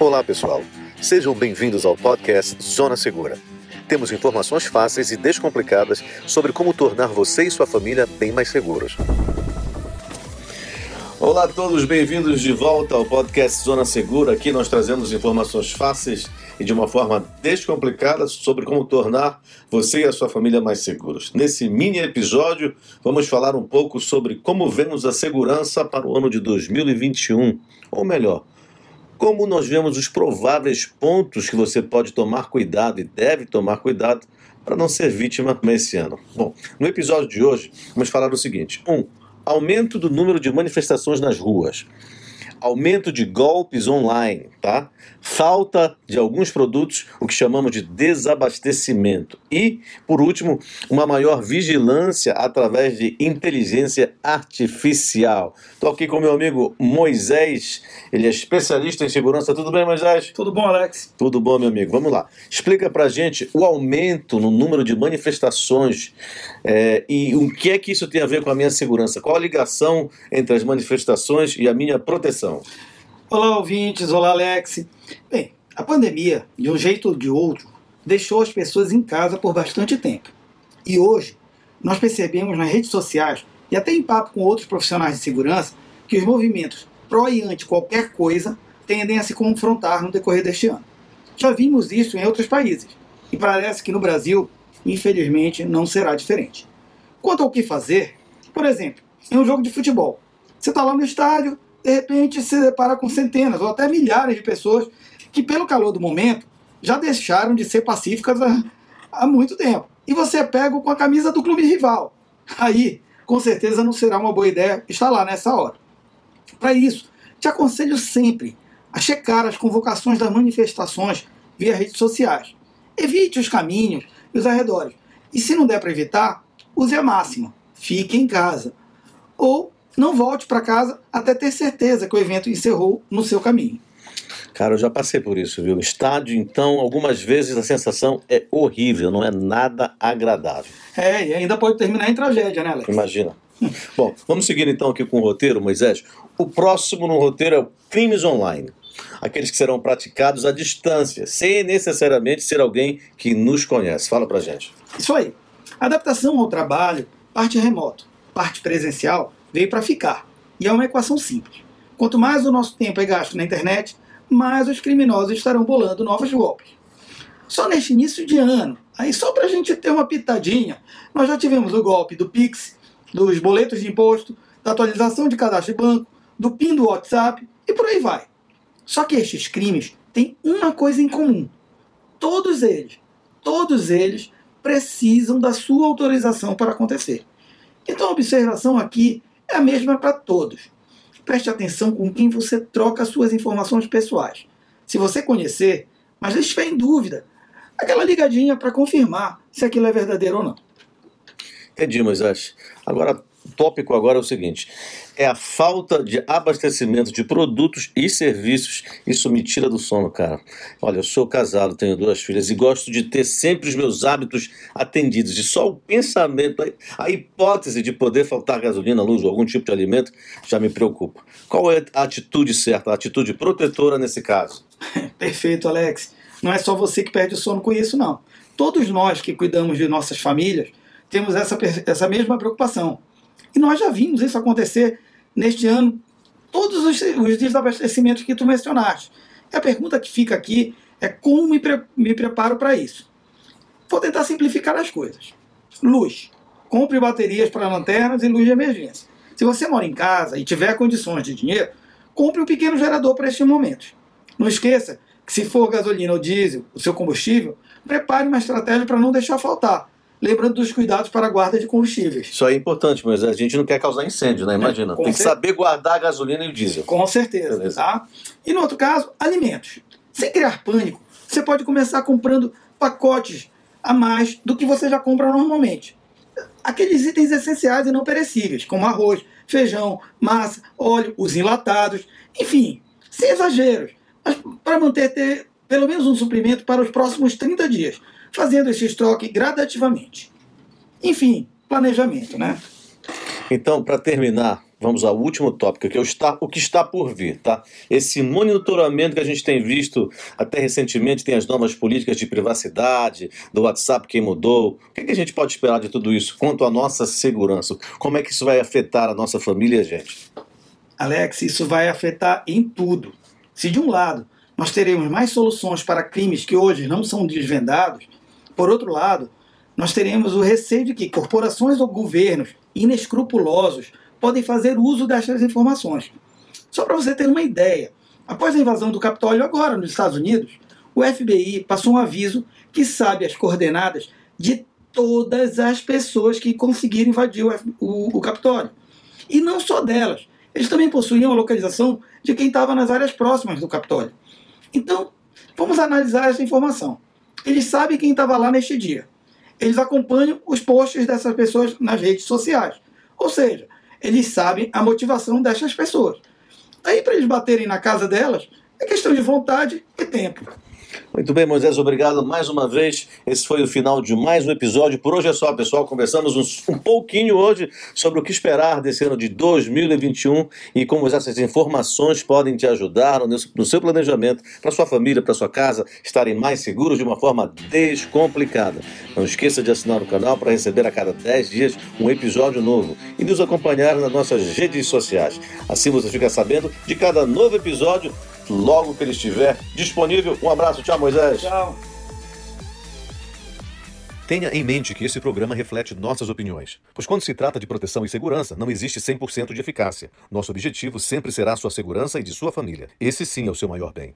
Olá, pessoal. Sejam bem-vindos ao podcast Zona Segura. Temos informações fáceis e descomplicadas sobre como tornar você e sua família bem mais seguros. Olá a todos, bem-vindos de volta ao podcast Zona Segura. Aqui nós trazemos informações fáceis e de uma forma descomplicada sobre como tornar você e a sua família mais seguros. Nesse mini episódio, vamos falar um pouco sobre como vemos a segurança para o ano de 2021, ou melhor, como nós vemos os prováveis pontos que você pode tomar cuidado e deve tomar cuidado para não ser vítima nesse ano. Bom, no episódio de hoje, vamos falar o seguinte: 1. Um, aumento do número de manifestações nas ruas aumento de golpes online, tá? Falta de alguns produtos, o que chamamos de desabastecimento. E, por último, uma maior vigilância através de inteligência artificial. Estou aqui com meu amigo Moisés, ele é especialista em segurança. Tudo bem, Moisés? Tudo bom, Alex? Tudo bom, meu amigo. Vamos lá. Explica pra gente o aumento no número de manifestações é, e o que é que isso tem a ver com a minha segurança. Qual a ligação entre as manifestações e a minha proteção? Olá, ouvintes. Olá, Alex. Bem, a pandemia, de um jeito ou de outro, deixou as pessoas em casa por bastante tempo. E hoje, nós percebemos nas redes sociais e até em papo com outros profissionais de segurança que os movimentos pró e anti qualquer coisa tendem a se confrontar no decorrer deste ano. Já vimos isso em outros países e parece que no Brasil, infelizmente, não será diferente. Quanto ao que fazer, por exemplo, em um jogo de futebol, você está lá no estádio, de repente se depara com centenas ou até milhares de pessoas que, pelo calor do momento, já deixaram de ser pacíficas há, há muito tempo. E você é pego com a camisa do clube rival. Aí, com certeza, não será uma boa ideia estar lá nessa hora. Para isso, te aconselho sempre a checar as convocações das manifestações via redes sociais. Evite os caminhos e os arredores. E se não der para evitar, use a máxima: fique em casa. Ou não volte para casa até ter certeza que o evento encerrou no seu caminho. Cara, eu já passei por isso, viu? Estádio, então, algumas vezes a sensação é horrível, não é nada agradável. É, e ainda pode terminar em tragédia, né, Alex? Imagina. Bom, vamos seguir então aqui com o roteiro, Moisés. O próximo no roteiro é o crimes online. Aqueles que serão praticados à distância, sem necessariamente ser alguém que nos conhece. Fala pra gente. Isso aí. Adaptação ao trabalho, parte remoto, parte presencial, veio para ficar. E é uma equação simples. Quanto mais o nosso tempo é gasto na internet, mais os criminosos estarão bolando novos golpes. Só neste início de ano, aí só para a gente ter uma pitadinha, nós já tivemos o golpe do Pix, dos boletos de imposto, da atualização de cadastro de banco, do PIN do WhatsApp e por aí vai. Só que estes crimes têm uma coisa em comum. Todos eles, todos eles precisam da sua autorização para acontecer. Então a observação aqui é a mesma para todos. Preste atenção com quem você troca suas informações pessoais. Se você conhecer, mas estiver em dúvida, aquela ligadinha para confirmar se aquilo é verdadeiro ou não. Entendi, Moisés. Agora, o tópico agora é o seguinte: é a falta de abastecimento de produtos e serviços. Isso me tira do sono, cara. Olha, eu sou casado, tenho duas filhas e gosto de ter sempre os meus hábitos atendidos. E só o pensamento, a hipótese de poder faltar gasolina, luz ou algum tipo de alimento já me preocupa. Qual é a atitude certa, a atitude protetora nesse caso? Perfeito, Alex. Não é só você que perde o sono com isso, não. Todos nós que cuidamos de nossas famílias temos essa, essa mesma preocupação. E nós já vimos isso acontecer neste ano, todos os, os desabastecimentos que tu mencionaste. E a pergunta que fica aqui é como me, pre, me preparo para isso. Vou tentar simplificar as coisas. Luz. Compre baterias para lanternas e luz de emergência. Se você mora em casa e tiver condições de dinheiro, compre um pequeno gerador para estes momentos. Não esqueça que se for gasolina ou diesel, o seu combustível, prepare uma estratégia para não deixar faltar lembrando dos cuidados para a guarda de combustíveis. Isso é importante, mas a gente não quer causar incêndio, né? Imagina. É, Tem que cer... saber guardar a gasolina e o diesel. Com certeza. Beleza. Tá? E no outro caso, alimentos. Sem criar pânico, você pode começar comprando pacotes a mais do que você já compra normalmente. Aqueles itens essenciais e não perecíveis, como arroz, feijão, massa, óleo, os enlatados, enfim, sem exageros, mas para manter ter pelo menos um suprimento para os próximos 30 dias fazendo esse estoque gradativamente. Enfim, planejamento, né? Então, para terminar, vamos ao último tópico, que é o, está, o que está por vir, tá? Esse monitoramento que a gente tem visto até recentemente, tem as novas políticas de privacidade, do WhatsApp que mudou. O que, que a gente pode esperar de tudo isso quanto à nossa segurança? Como é que isso vai afetar a nossa família e a gente? Alex, isso vai afetar em tudo. Se de um lado nós teremos mais soluções para crimes que hoje não são desvendados, por outro lado, nós teremos o receio de que corporações ou governos inescrupulosos podem fazer uso destas informações. Só para você ter uma ideia, após a invasão do Capitólio agora nos Estados Unidos, o FBI passou um aviso que sabe as coordenadas de todas as pessoas que conseguiram invadir o, o, o Capitólio. E não só delas. Eles também possuíam a localização de quem estava nas áreas próximas do Capitólio. Então, vamos analisar essa informação. Eles sabem quem estava lá neste dia. Eles acompanham os posts dessas pessoas nas redes sociais. Ou seja, eles sabem a motivação dessas pessoas. Aí, para eles baterem na casa delas, é questão de vontade e tempo. Muito bem, Moisés, obrigado mais uma vez. Esse foi o final de mais um episódio. Por hoje é só, pessoal. Conversamos um, pouquinho hoje sobre o que esperar desse ano de 2021 e como essas informações podem te ajudar no, no seu planejamento, para sua família, para sua casa, estarem mais seguros de uma forma descomplicada. Não esqueça de assinar o canal para receber a cada 10 dias um episódio novo e nos acompanhar nas nossas redes sociais. Assim você fica sabendo de cada novo episódio logo que ele estiver disponível. Um abraço, tchau, Moisés. Tchau. Tenha em mente que esse programa reflete nossas opiniões, pois quando se trata de proteção e segurança, não existe 100% de eficácia. Nosso objetivo sempre será sua segurança e de sua família. Esse sim é o seu maior bem.